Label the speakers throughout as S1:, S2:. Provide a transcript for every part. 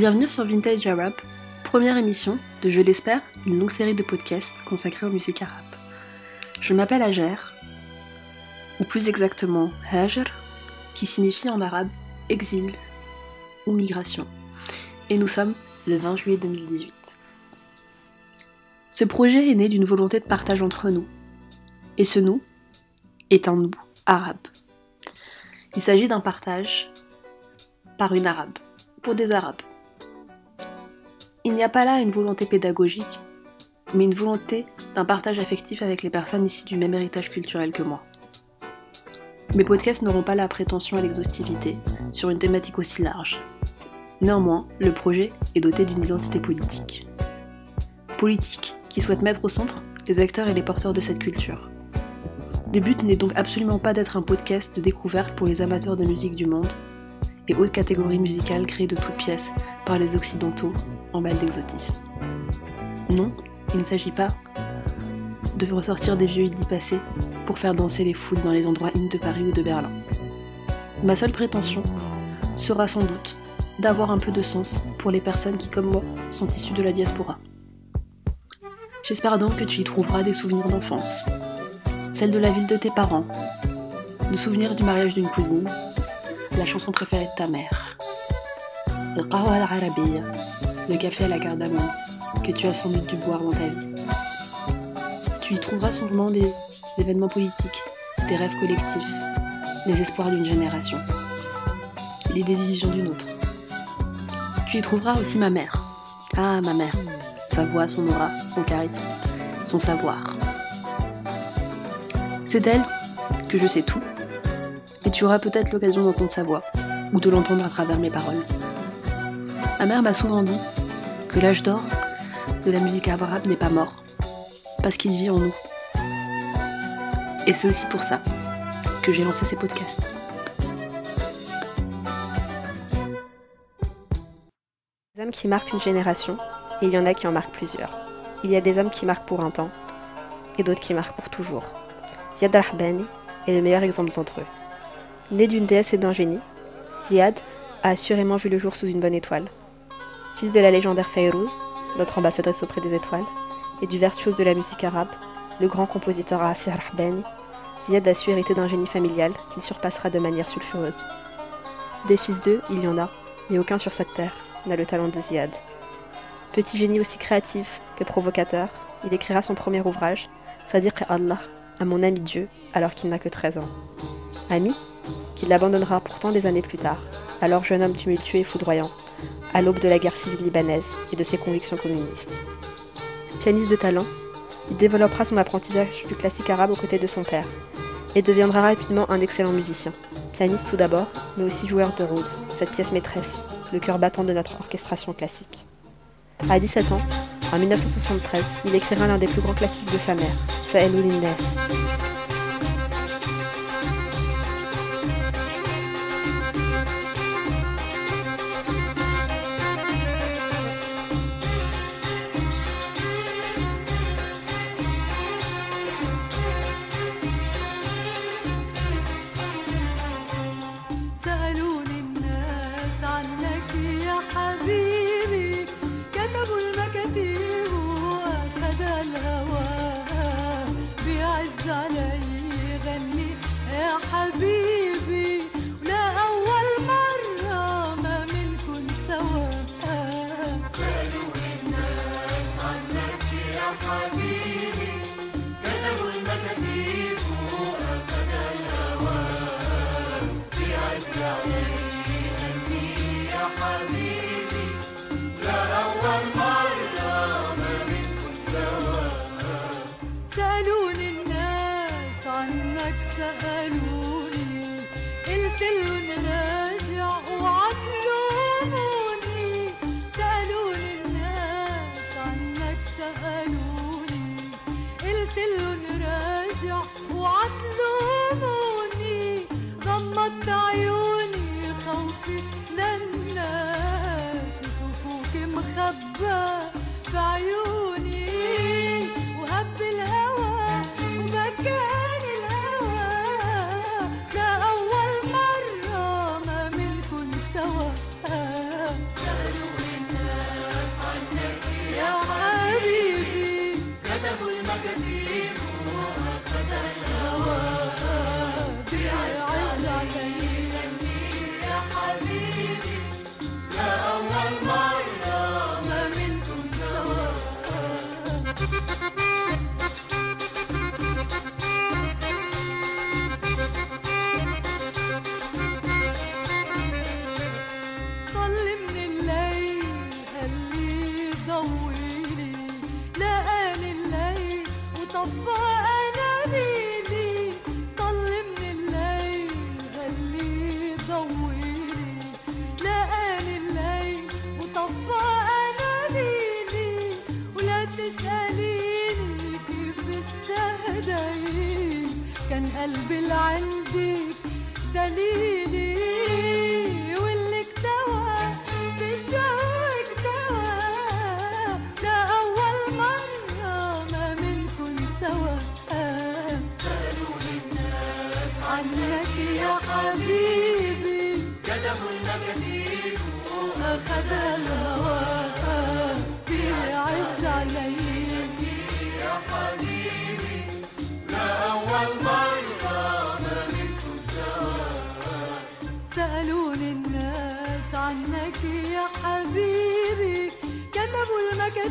S1: Bienvenue sur Vintage Arab, première émission de, je l'espère, une longue série de podcasts consacrés aux musiques arabes. Je m'appelle Ager, ou plus exactement Hajr, qui signifie en arabe exil ou migration. Et nous sommes le 20 juillet 2018. Ce projet est né d'une volonté de partage entre nous. Et ce nous est un nous arabe. Il s'agit d'un partage par une arabe, pour des arabes. Il n'y a pas là une volonté pédagogique, mais une volonté d'un partage affectif avec les personnes issues du même héritage culturel que moi. Mes podcasts n'auront pas la prétention à l'exhaustivité sur une thématique aussi large. Néanmoins, le projet est doté d'une identité politique. Politique qui souhaite mettre au centre les acteurs et les porteurs de cette culture. Le but n'est donc absolument pas d'être un podcast de découverte pour les amateurs de musique du monde et hautes catégories musicales créées de toutes pièces les Occidentaux en mal d'exotisme. Non, il ne s'agit pas de ressortir des vieux idées passés pour faire danser les foules dans les endroits in de Paris ou de Berlin. Ma seule prétention sera sans doute d'avoir un peu de sens pour les personnes qui, comme moi, sont issues de la diaspora. J'espère donc que tu y trouveras des souvenirs d'enfance, celle de la ville de tes parents, de souvenirs du mariage d'une cousine, la chanson préférée de ta mère, le café à la cardamome que tu as sans doute dû boire dans ta vie. Tu y trouveras sûrement des événements politiques, des rêves collectifs, les espoirs d'une génération, les désillusions d'une autre. Tu y trouveras aussi ma mère. Ah, ma mère. Sa voix, son aura, son charisme, son savoir. C'est d'elle que je sais tout, et tu auras peut-être l'occasion d'entendre sa voix, ou de l'entendre à travers mes paroles. Ma mère m'a souvent dit que l'âge d'or de la musique arabe n'est pas mort, parce qu'il vit en nous. Et c'est aussi pour ça que j'ai lancé ces podcasts.
S2: Des hommes qui marquent une génération, et il y en a qui en marquent plusieurs. Il y a des hommes qui marquent pour un temps, et d'autres qui marquent pour toujours. Ziad al-Rahbani est le meilleur exemple d'entre eux. Né d'une déesse et d'un génie, Ziad a assurément vu le jour sous une bonne étoile. Fils de la légendaire Fayrouz, notre ambassadrice auprès des étoiles, et du virtuose de la musique arabe, le grand compositeur Asir Rahbani, Ziad a su hériter d'un génie familial qu'il surpassera de manière sulfureuse. Des fils d'eux, il y en a, mais aucun sur cette terre n'a le talent de Ziad. Petit génie aussi créatif que provocateur, il écrira son premier ouvrage, Sadiq Allah, à mon ami Dieu, alors qu'il n'a que 13 ans. Ami qu'il l'abandonnera pourtant des années plus tard, alors jeune homme tumultueux et foudroyant, à l'aube de la guerre civile libanaise et de ses convictions communistes. Pianiste de talent, il développera son apprentissage du classique arabe aux côtés de son père, et deviendra rapidement un excellent musicien. Pianiste tout d'abord, mais aussi joueur de rôde, cette pièce maîtresse, le cœur battant de notre orchestration classique. À 17 ans, en 1973, il écrira l'un des plus grands classiques de sa mère, Sa'elul Innas.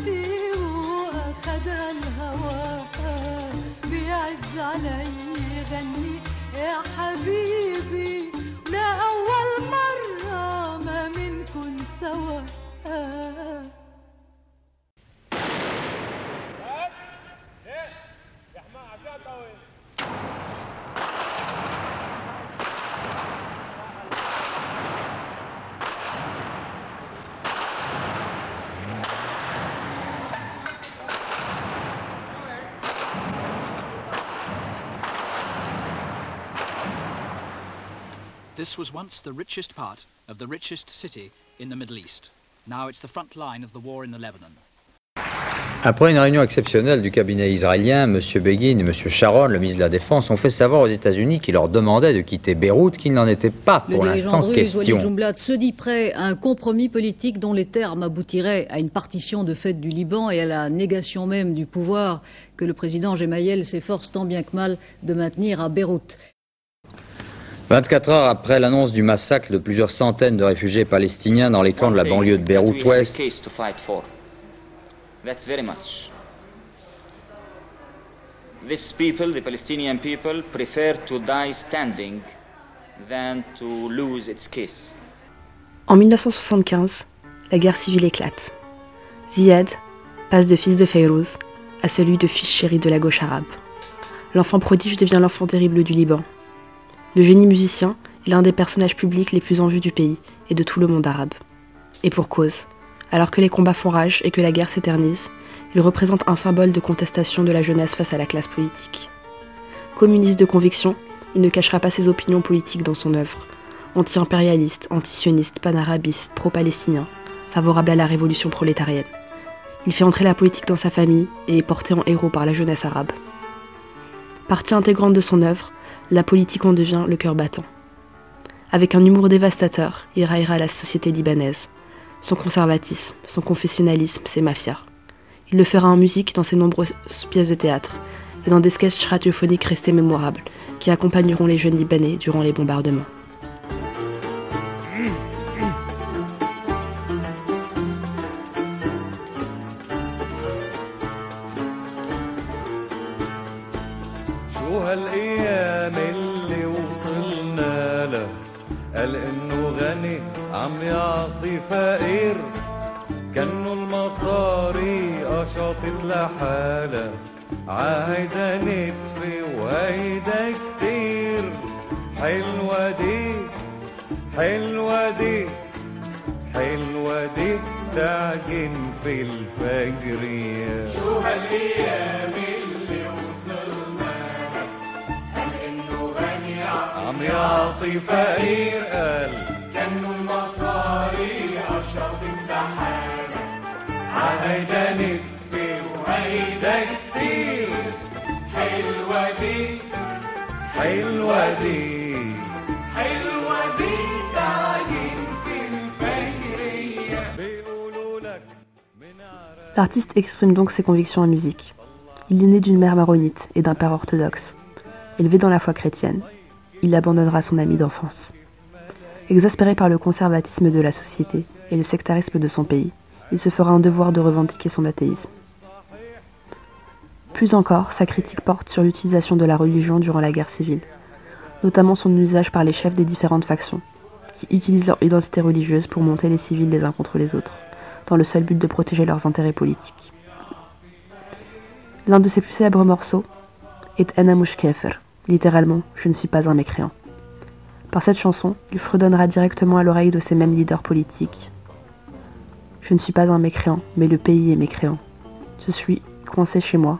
S3: المكاتيب وأخذ الهوى بيعز علي
S2: غني يا حبيبي.
S4: This was once the richest part of the richest city in the Middle East. Now it's the front line of the war in the Lebanon.
S5: Après une réunion exceptionnelle du cabinet israélien, M. Begin et M. Sharon, le ministre de la Défense, ont fait savoir aux États-Unis qu'ils leur demandaient de quitter Beyrouth, qu'il n'en était pas
S6: Le
S5: pour
S6: dirigeant
S5: l'instant question.
S6: Jumblat se dit prêt à un compromis politique dont les termes aboutiraient à une partition de fait du Liban et à la négation même du pouvoir que le président Gemayel s'efforce tant bien que mal de maintenir à Beyrouth.
S5: 24 heures après l'annonce du massacre de plusieurs centaines de réfugiés palestiniens dans les camps de la banlieue de Beyrouth Ouest,
S7: case to fight for. That's very much. These people, the Palestinian people, prefer to die standing than to lose its case.
S1: En 1975, la guerre civile éclate. Ziad passe de fils de Fayrouz à celui de fils chéri de la gauche arabe. L'enfant prodige devient l'enfant terrible du Liban. Le génie musicien est l'un des personnages publics les plus en vue du pays et de tout le monde arabe. Et pour cause, alors que les combats font rage et que la guerre s'éternise, il représente un symbole de contestation de la jeunesse face à la classe politique. Communiste de conviction, il ne cachera pas ses opinions politiques dans son œuvre. Anti-impérialiste, anti-sioniste, panarabiste, pro-palestinien, favorable à la révolution prolétarienne. Il fait entrer la politique dans sa famille et est porté en héros par la jeunesse arabe. Partie intégrante de son œuvre, la politique en devient le cœur battant. Avec un humour dévastateur, il raillera la société libanaise, son conservatisme, son confessionnalisme, ses mafias. Il le fera en musique dans ses nombreuses pièces de théâtre et dans des sketchs radiophoniques restés mémorables qui accompagneront les jeunes Libanais durant les bombardements.
S8: حالة عايدة نتف وايدة كتير. حلوة دي حلوة دي حلوة دي تعجن في الفجر يا. شو هالأيام اللي وصلنا قال إنه غني عم يعطي فقير قال. كأنه المصاري عشرة بحالة عهيداني حلوة دي حلوة دي تعجن في الفجرية بيقولوا لك
S1: L'artiste exprime donc ses convictions en musique. Il est né d'une mère maronite et d'un père orthodoxe. Élevé dans la foi chrétienne, il abandonnera son ami d'enfance. Exaspéré par le conservatisme de la société et le sectarisme de son pays, il se fera un devoir de revendiquer son athéisme. Plus encore, sa critique porte sur l'utilisation de la religion durant la guerre civile, notamment son usage par les chefs des différentes factions, qui utilisent leur identité religieuse pour monter les civils les uns contre les autres, dans le seul but de protéger leurs intérêts politiques. L'un de ses plus célèbres morceaux est Ana Mush Kafir, littéralement Je ne suis pas un mécréant. Par cette chanson, il fredonnera directement à l'oreille de ces mêmes leaders politiques. Je ne suis pas un mécréant, mais le pays est mécréant. Je suis coincé chez moi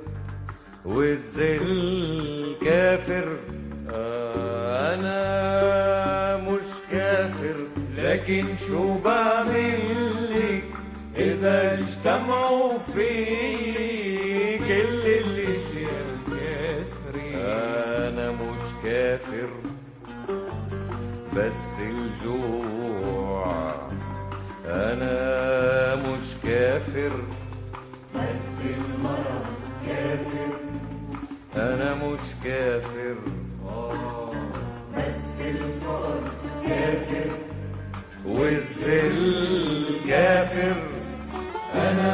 S9: والذل كافر. أنا مش كافر لكن شو بعمل لك؟ إذا اجتمعوا في كل الأشياء الكافرين أنا مش كافر بس الجوع. أنا مش كافر. مش كافر. آه، بس الفقر كافر. والذل كافر أنا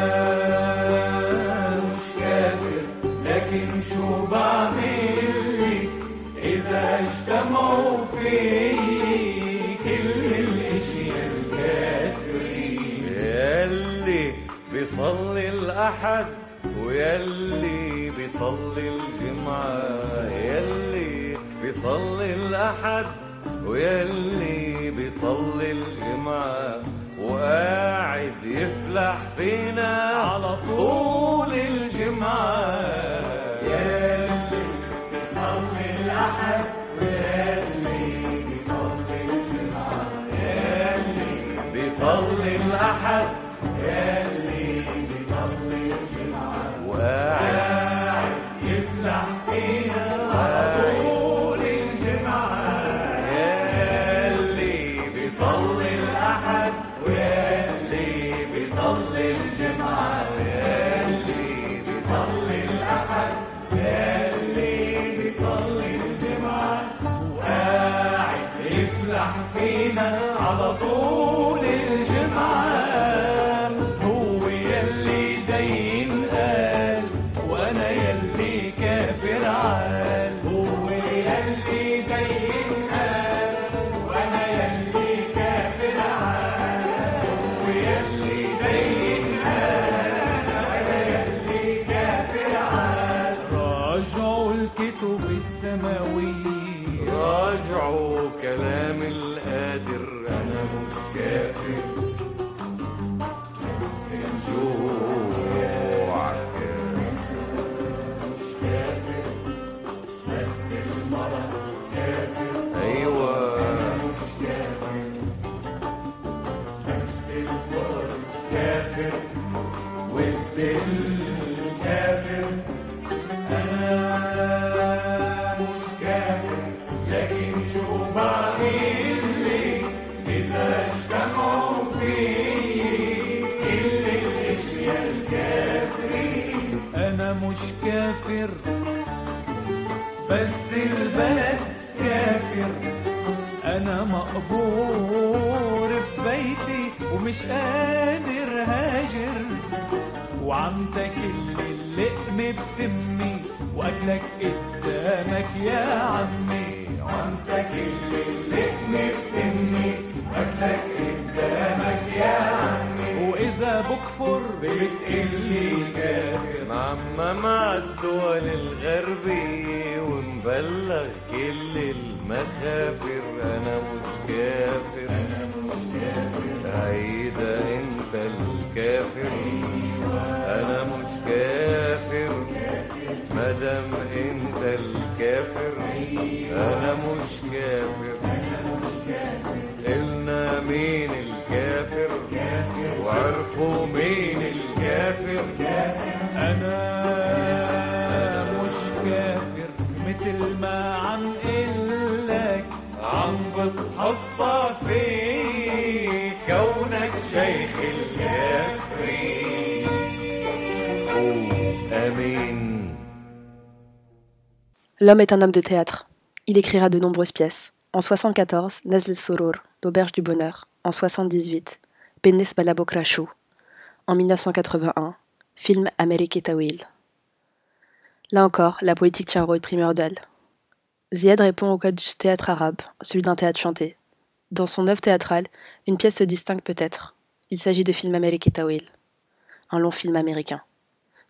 S9: مش كافر. لكن شو بعمل لك؟ إذا اجتمعوا في كل الأشياء الكافرين. يلي بيصلي الأحد ويلي بيصلي الجمعة يلي بيصلي الأحد ويلي بيصلي الجمعة. وقاعد يفلح فينا على طول. الجمعة. يلي بيصلي الأحد ويلي بيصلي الجمعة. يلي بيصلي الأحد. المخافر أنا مش كافر أنا مش كافر. هيدا أنت الكافر. أنا مش كافر مادام أنت الكافر. أنا مش كافر. قلنا مين الكافر؟ وعرفوا مين الكافر. أنا Oh,
S1: L'homme est un homme de théâtre. Il écrira de nombreuses pièces. En 74, Nazl Soror, l'auberge du bonheur. En 78, Benes Balabokrachou. En 1981, film Amerique Tawil. Là encore, la politique tient un rôle primordial. Ziad répond au code du théâtre arabe, celui d'un théâtre chanté. Dans son œuvre théâtrale, une pièce se distingue peut-être. Il s'agit de film Amerike Tawil, un long film américain.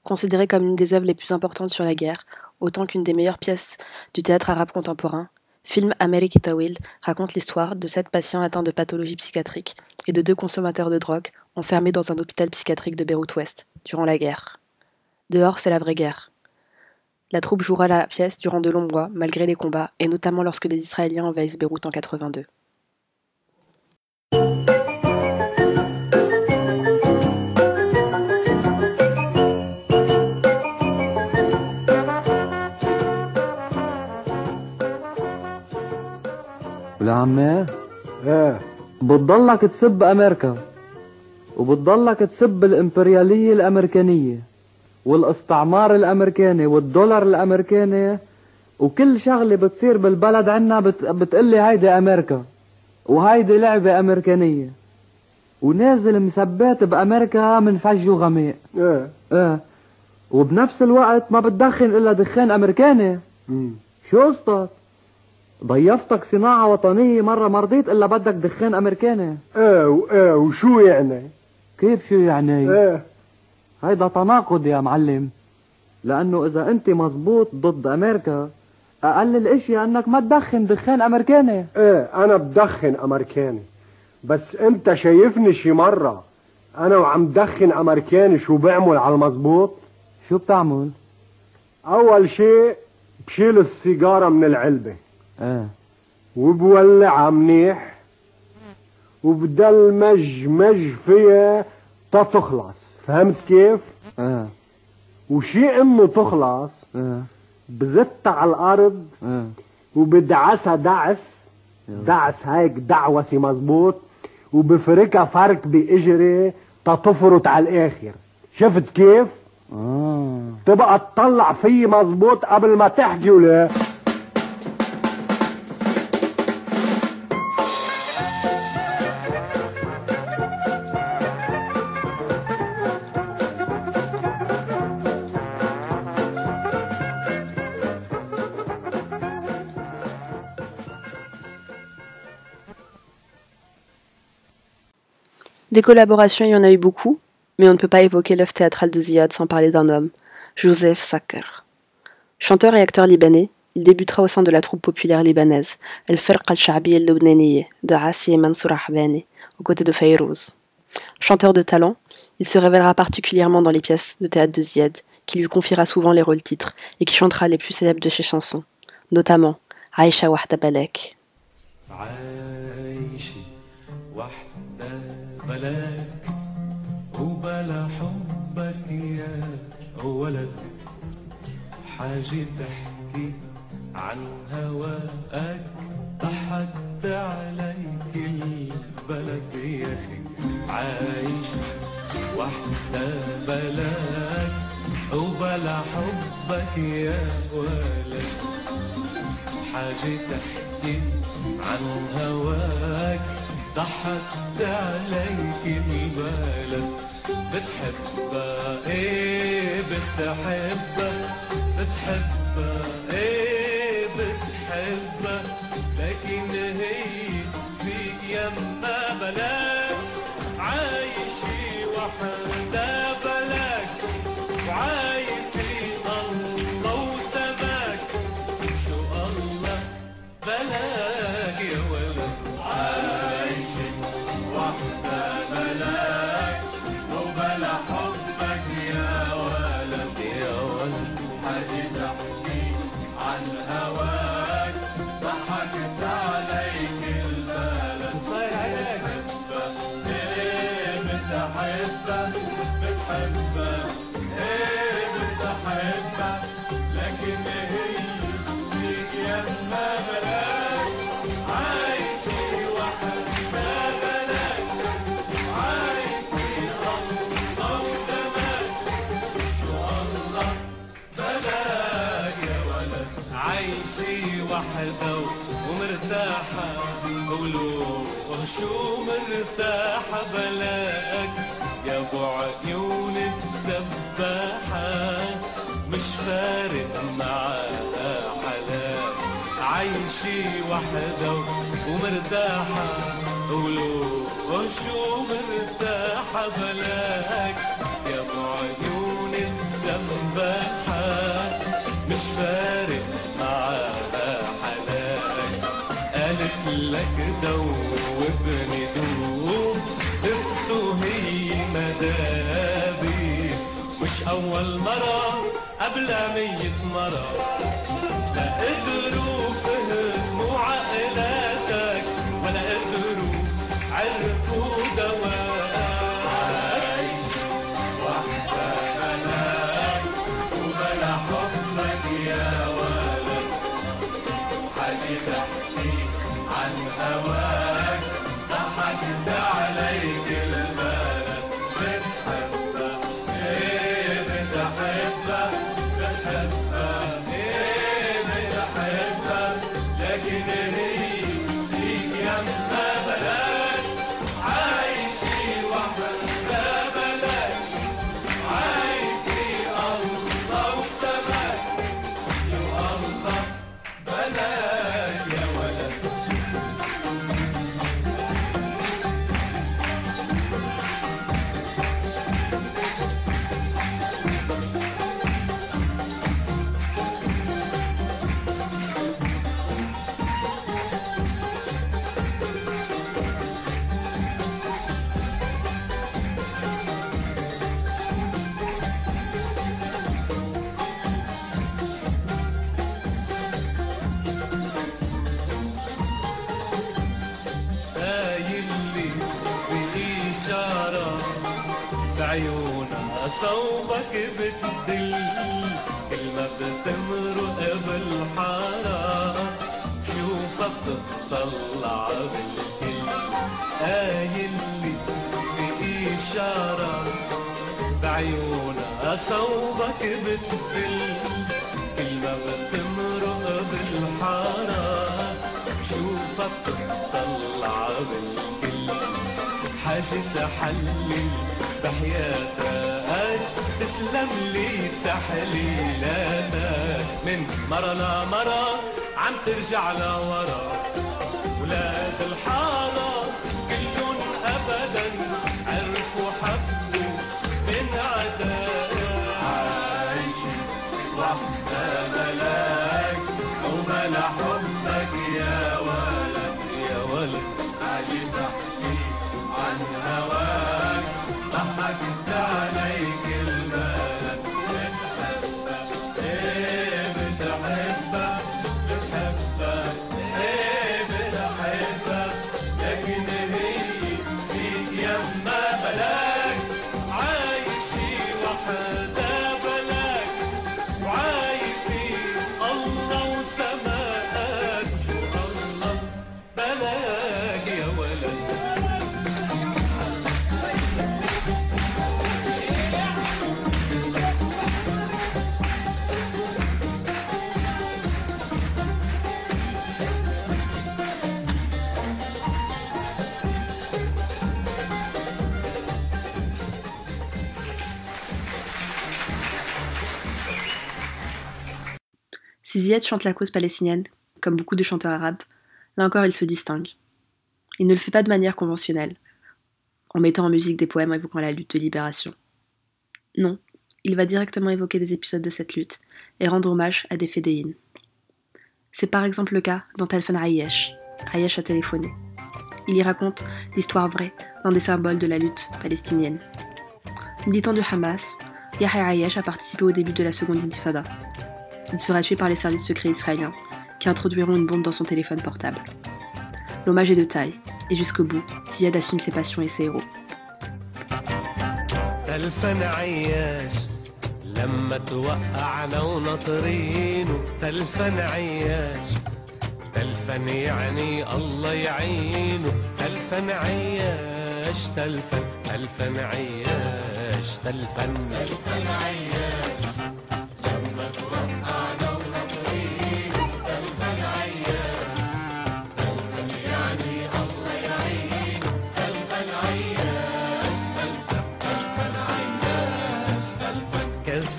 S1: Considéré comme l'une des œuvres les plus importantes sur la guerre, autant qu'une des meilleures pièces du théâtre arabe contemporain, Film Amerike Tawil raconte l'histoire de sept patients atteints de pathologie psychiatrique et de deux consommateurs de drogue enfermés dans un hôpital psychiatrique de Beyrouth-Ouest durant la guerre. Dehors, c'est la vraie guerre. La troupe jouera la pièce durant de longs mois, malgré les combats, et notamment lorsque les Israéliens envahissent Beyrouth en 82.
S10: والعمات ايه بتضلك تسب امريكا وبتضلك تسب الامبريالية الامريكانية والاستعمار الأمريكاني والدولار الأمريكاني وكل شغلة بتصير بالبلد عنا بت... بتقلي هيدي أمريكا وهيدي لعبة أمريكانية. ونازل مثبات بأمريكا من فج وغماء
S11: إيه.
S10: إيه. وبنفس الوقت ما بتدخن إلا دخان أمريكاني.
S11: مم.
S10: شو قصتك؟ ضيفتك صناعة وطنية مرة ما رضيت إلا بدك دخان أمريكاني.
S11: إيه وايه وشو يعني؟
S10: كيف شو يعني؟
S11: إيه.
S10: هيدا تناقض يا معلم. لأنه إذا أنت مزبوط ضد أمريكا أقل الأشياء أنك ما تدخن دخان أمريكاني.
S11: إيه أنا بدخن أمريكاني. بس أنت شايفني شي مرة. أنا وعم دخن أمريكاني شو بعمل على المزبوط؟
S10: شو بتعمل؟
S11: أول شيء بشيل السيجارة من العلبة.
S10: إيه.
S11: وبولعها منيح. وبدل مج فيها تتخلص فهمت كيف؟
S10: إيه
S11: وشي إنه تخلص
S10: إيه
S11: بزتها على الأرض
S10: إيه
S11: وبدعسها دعس دعس هيك دعوسي مزبوط وبفركها فرك بإجري تتفرط على الآخر شفت كيف؟
S10: آه.
S11: تبقى تطلع فيي مزبوط قبل ما تحكي ولا
S1: Des collaborations, il y en a eu beaucoup, mais on ne peut pas évoquer l'œuvre théâtrale de Ziad sans parler d'un homme, Joseph Saker. Chanteur et acteur libanais, il débutera au sein de la troupe populaire libanaise El Ferqa al-Sha'bi el Lubnaniye, de Hassi et Mansour Ahbani, aux côtés de Fayrouz. Chanteur de talent, il se révélera particulièrement dans les pièces de théâtre de Ziad, qui lui confiera souvent les rôles-titres et qui chantera les plus célèbres de ses chansons, notamment Aisha Wahda Balek.
S8: بلاك وبلا حبك يا ولد. حاجة تحكي عن هواك ضحكت عليك البلد يا أخي. عايشة وحدة بلاك وبلا حبك يا ولد. حاجة تحكي عن هواك ضحكت عليك البلد بتحبها إيه؟ بتحبها بتحبها إيه؟ بتحبها لكن هي فيك يما بلاك عايشة وحدة ضحكت وحدة ومرتاحة قولوا شو مرتاحة بلاك يا أبو عيون الدباحة مش فارق معاها حلاك. عايشي وحدة ومرتاحة قولوا شو مرتاحة بلاك يا أبو عيون الدباحة مش فارق دوبني دوب. دبته هي مدابي. مش أول مرة قبل مية مرة لا قدروا بعيونها صوبك بتدل كلمة بتمرق بالحارة بشوفها بتطلع بالكل قايل في إشارة. بعيونها صوبك بتدل كلمة بتمرق بالحارة بشوفها بتطلع بالكل حاجة تحلل بحياتك. تسلم لي تحليلاتك من مرة لمرة عم ترجع لورا. ولاد الحارة كلهم أبدا عرفوا حبوا
S1: Si Ziad chante la cause palestinienne, comme beaucoup de chanteurs arabes, là encore il se distingue. Il ne le fait pas de manière conventionnelle, en mettant en musique des poèmes évoquant la lutte de libération. Non, il va directement évoquer des épisodes de cette lutte et rendre hommage à des fédéines. C'est par exemple le cas dans Telfan Ayesh, Ayesh a téléphoné. Il y raconte l'histoire vraie d'un des symboles de la lutte palestinienne. Militant du Hamas, Yahya Ayesh a participé au début de la seconde intifada. Il sera tué par les services secrets israéliens, qui introduiront une bombe dans son téléphone portable. L'hommage est de taille, et jusqu'au bout, Ziad assume ses passions et ses héros.
S8: تلفن عياش لما توقعنا وناطرينه تلفن عياش تلفن يعني الله يعينه تلفن عياش تلفن تلفن عياش تلفن تلفن عياش لما توقعنا وناطرينه تلفن عياش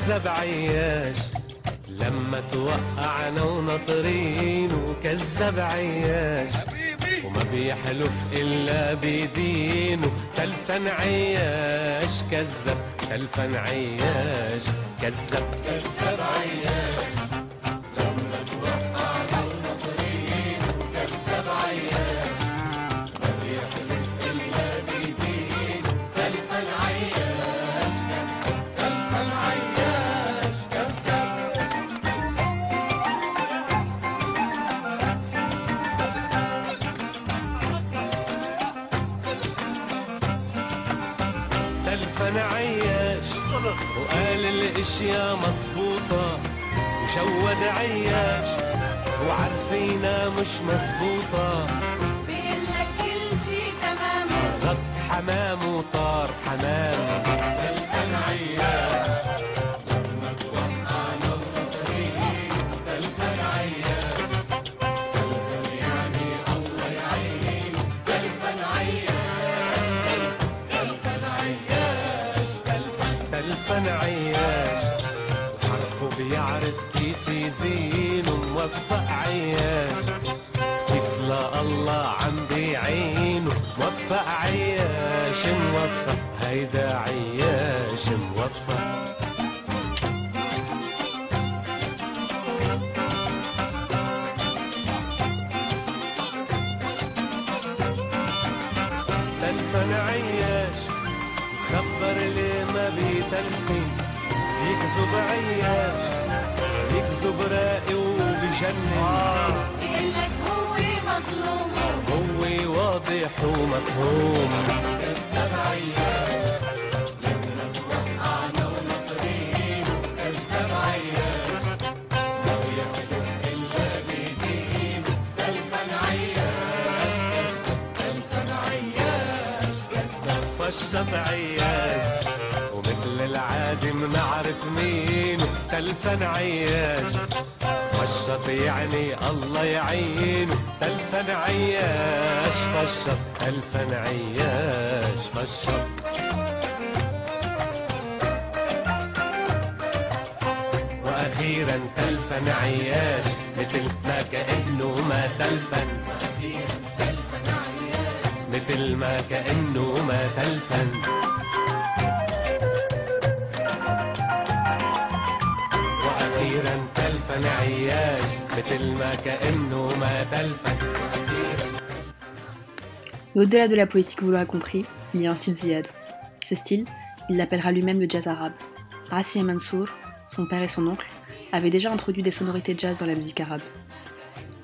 S8: كذب عياش لما توقعنا وناطرينه كذب عياش وما بيحلف إلا بدينه تلفن عياش كذب تلفن عياش كذب كذب عياش وقال الإشياء مظبوطة وشود عياش وعارفينها مش مظبوطة.
S2: بيقلك كل شي تمام.
S8: غط حمام وطار حمام. عياش كيف الله عم بيعينه موفق عياش موفق هيدا عياش موفق تلفن عياش خبر لي ما بيتلفن يكذب عياش يكذب راقي يجنن
S2: آه يقلك هو مظلوم
S8: هو واضح ومفهوم السبع أيام السبع اياش ومثل العادي منعرف مين. تلفن عياش. فشط يعني الله يعينه تلفن عياش فشط تلفن عياش فشط وأخيرا تلفن عياش مثل ما كأنه ما تلفن مثل ما كأنه ما تلفن واخيرا تلفن عياش مثل ما كانه ما تلفن
S1: Mais au-delà de la poétique, vous l'aurez compris, il y a un style ziyad. Ce style, il l'appellera lui-même le jazz arabe. Rassi et Mansour, son père et son oncle, avaient déjà introduit des sonorités jazz dans la musique arabe.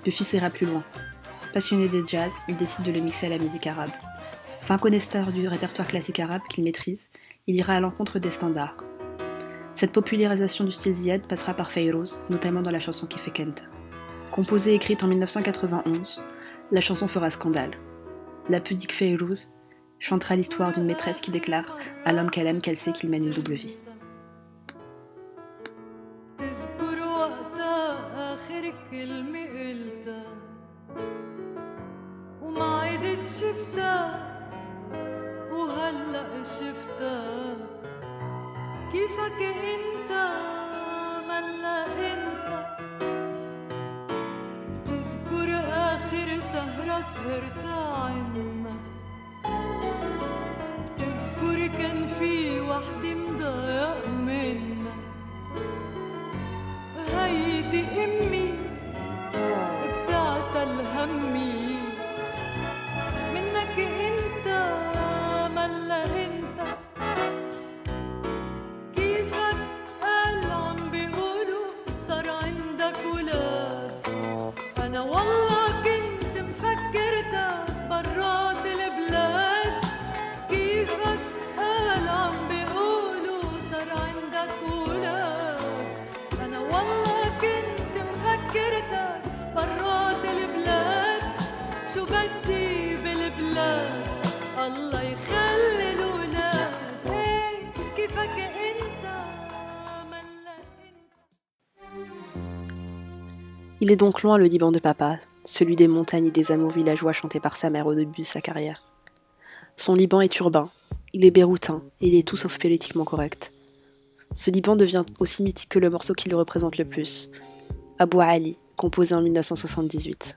S1: Le fils ira plus loin. Passionné des jazz, il décide de le mixer à la musique arabe. Fin connaisseur du répertoire classique arabe qu'il maîtrise, il ira à l'encontre des standards. Cette popularisation du style ziyad passera par Fayrouz, notamment dans la chanson qui fait Kent. Composée et écrite en 1991, la chanson fera scandale. La pudique Fayrouz chantera l'histoire d'une maîtresse qui déclare à l'homme qu'elle aime qu'elle sait qu'il mène une double vie.
S2: تذكر وقتها آخر كلمة قلتها وما عدت شفتها كيفك انت؟ ملا انت؟ تذكر آخر سهرة سهرتها عنا تذكر كان في وحدة مضايق منا؟ هيدي أمي بتاعت الهمي
S12: Il est donc loin le Liban de papa, celui des montagnes et des amours villageois chantés par sa mère au début de sa carrière. Son Liban est urbain, il est béroutin, et il est tout sauf politiquement correct.
S1: ce Liban devient aussi mythique que le morceau qui le représente le plus, Abu Ali, composé en 1978.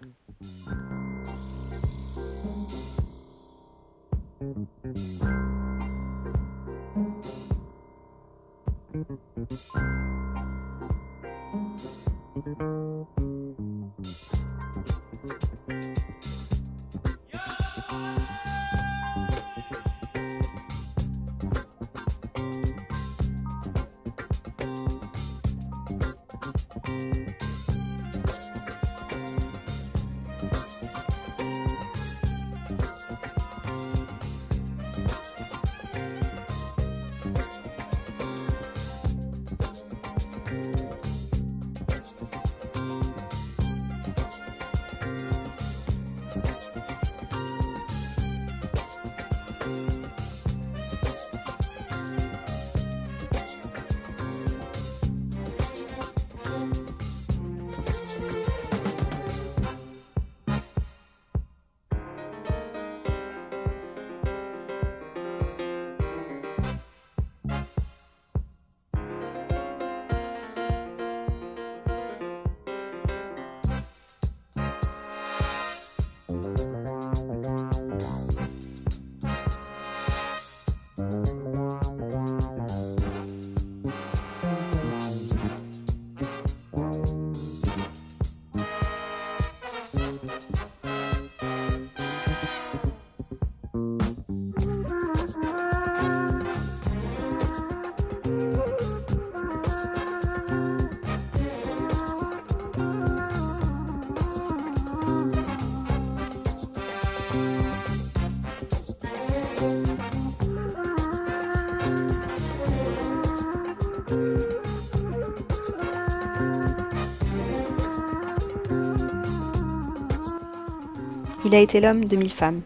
S1: Il a été l'homme de mille femmes,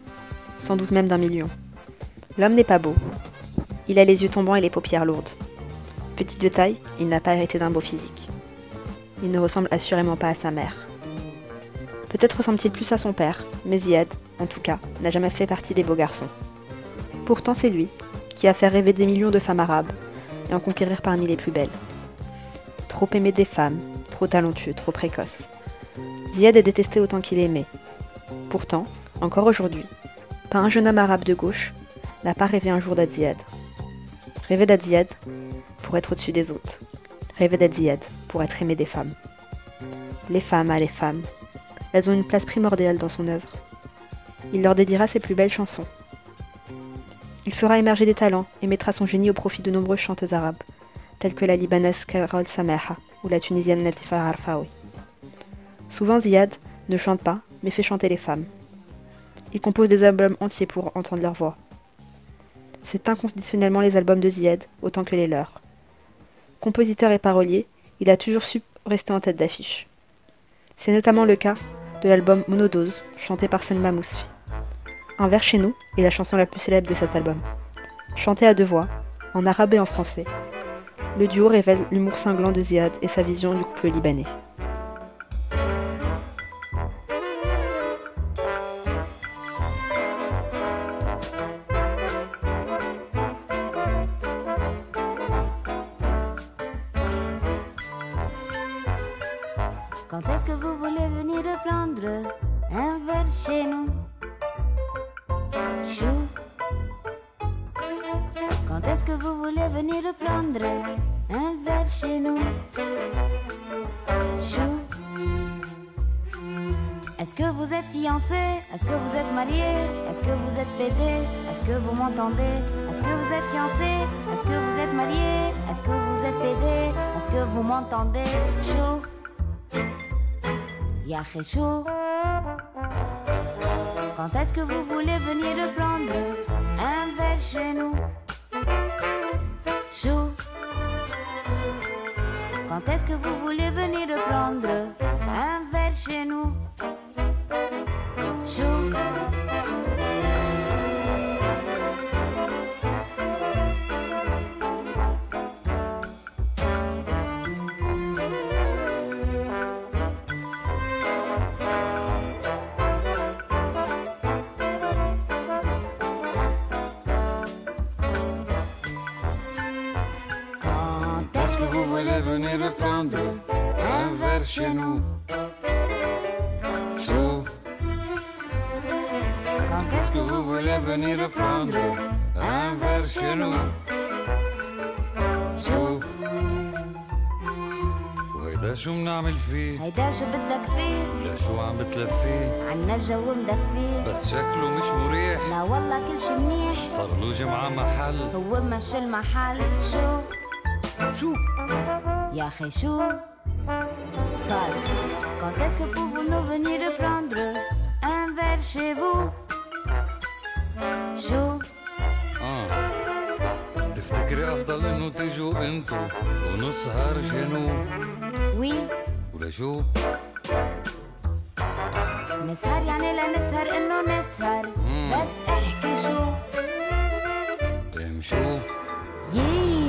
S1: sans doute même d'un million. L'homme n'est pas beau. Il a les yeux tombants et les paupières lourdes. Petit de taille, il n'a pas hérité d'un beau physique. Il ne ressemble assurément pas à sa mère. Peut-être ressemble-t-il plus à son père, mais Ziad, en tout cas, n'a jamais fait partie des beaux garçons. Pourtant, c'est lui qui a fait rêver des millions de femmes arabes et en conquérir parmi les plus belles. Trop aimé des femmes, trop talentueux, trop précoce. Ziad est détesté autant qu'il est Pourtant, encore aujourd'hui, pas un jeune homme arabe de gauche n'a pas rêvé un jour d'Adziad. Rêver d'Adziad pour être au-dessus des autres. Rêver d'Adziad pour être aimé des femmes. Les femmes à les femmes, elles ont une place primordiale dans son œuvre. Il leur dédiera ses plus belles chansons. Il fera émerger des talents et mettra son génie au profit de nombreuses chanteuses arabes, telles que la libanaise Carol Sameha ou la tunisienne Latifa Arfaoui. Souvent Ziad ne chante pas, mais fait chanter les femmes. Il compose des albums entiers pour entendre leur voix. C'est inconditionnellement les albums de Ziad, autant que les leurs. Compositeur et parolier, il a toujours su rester en tête d'affiche. C'est notamment le cas de l'album Monodose, chanté par Selma Mousfi. Un vers chez nous est la chanson la plus célèbre de cet album. Chanté à deux voix, en arabe et en français, le duo révèle l'humour cinglant de Ziad et sa vision du couple libanais.
S13: Chaud. Quand est-ce que vous voulez venir prendre un verre chez nous? Chou. Quand est-ce que vous voulez venir prendre un verre chez nous?
S9: منعمل فيه؟
S13: هيدا شو بدك فيه؟
S9: ولا شو عم بتلفيه؟
S13: عنا الجو مدفيه.
S9: بس شكله مش مريح.
S13: لا والله كل شي منيح.
S9: صار له جمعة محل.
S13: هو مشي المحل شو؟
S9: شو؟
S13: يا أخي شو؟ طيب quand est-ce que pouvons-nous venir prendre un verre chez vous شو؟
S9: آه. تفتكري أفضل إنه تجوا أنتو ونسهر شنو
S13: وي؟
S9: ولا شو
S13: نسهر يعني لا نسهر انه نسهر
S9: مم.
S13: بس احكي شو
S9: ام شو
S13: يي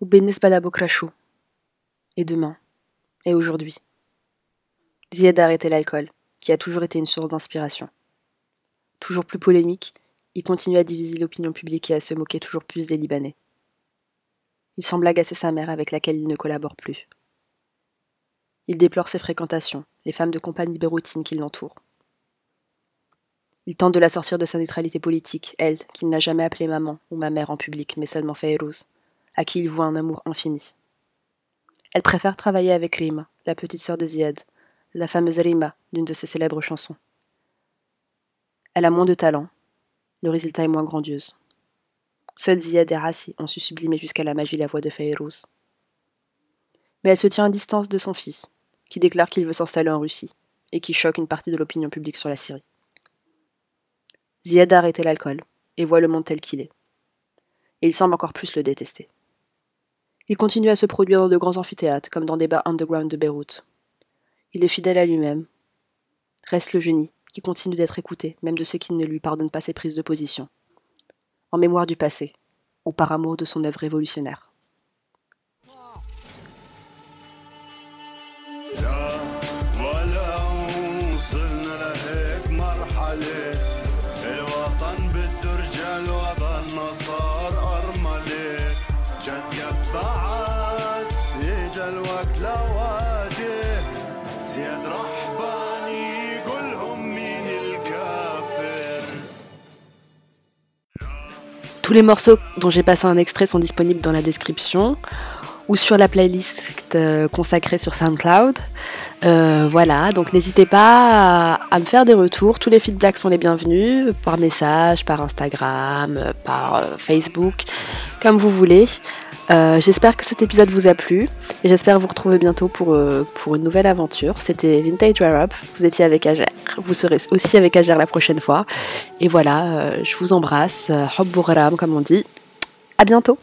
S1: وبالنسبة لبكرة شو Et demain Et aujourd'hui Ziad a arrêté l'alcool, qui a toujours été une source d'inspiration. Toujours plus polémique, il continue à diviser l'opinion publique et à se moquer toujours plus des Libanais. Il semble agacer sa mère avec laquelle il ne collabore plus. Il déplore ses fréquentations, les femmes de compagnie béroutines qui l'entourent. Il tente de la sortir de sa neutralité politique, elle, qui n'a jamais appelé maman ou ma mère en public, mais seulement Fayrouz, à qui il voit un amour infini. Elle préfère travailler avec Rima, la petite sœur de Ziad, la fameuse Rima d'une de ses célèbres chansons. Elle a moins de talent, le résultat est moins grandiose. Seuls Ziad et Rassi ont su sublimer jusqu'à la magie la voix de Fayrouz. Mais elle se tient à distance de son fils, qui déclare qu'il veut s'installer en Russie, et qui choque une partie de l'opinion publique sur la Syrie. Ziad a arrêté l'alcool, et voit le monde tel qu'il est. Et il semble encore plus le détester. Il continue à se produire dans de grands amphithéâtres, comme dans des bars underground de Beyrouth. Il est fidèle à lui-même. Reste le génie, qui continue d'être écouté, même de ceux qui ne lui pardonnent pas ses prises de position. En mémoire du passé, ou par amour de son œuvre révolutionnaire. Tous les morceaux dont j'ai passé un extrait sont disponibles dans la description ou sur la playlist euh, consacrée sur SoundCloud. Euh, voilà, donc n'hésitez pas à, me faire des retours. Tous les feedbacks sont les bienvenus, par message, par Instagram, euh, par Facebook, comme vous voulez. Euh, j'espère que cet épisode vous a plu et j'espère vous retrouver bientôt pour, euh, une nouvelle aventure. C'était Vintage Arab, vous étiez avec Ager, vous serez aussi avec Ager la prochaine fois. Et voilà, euh, je vous embrasse, Hobbouraram comme on dit. À bientôt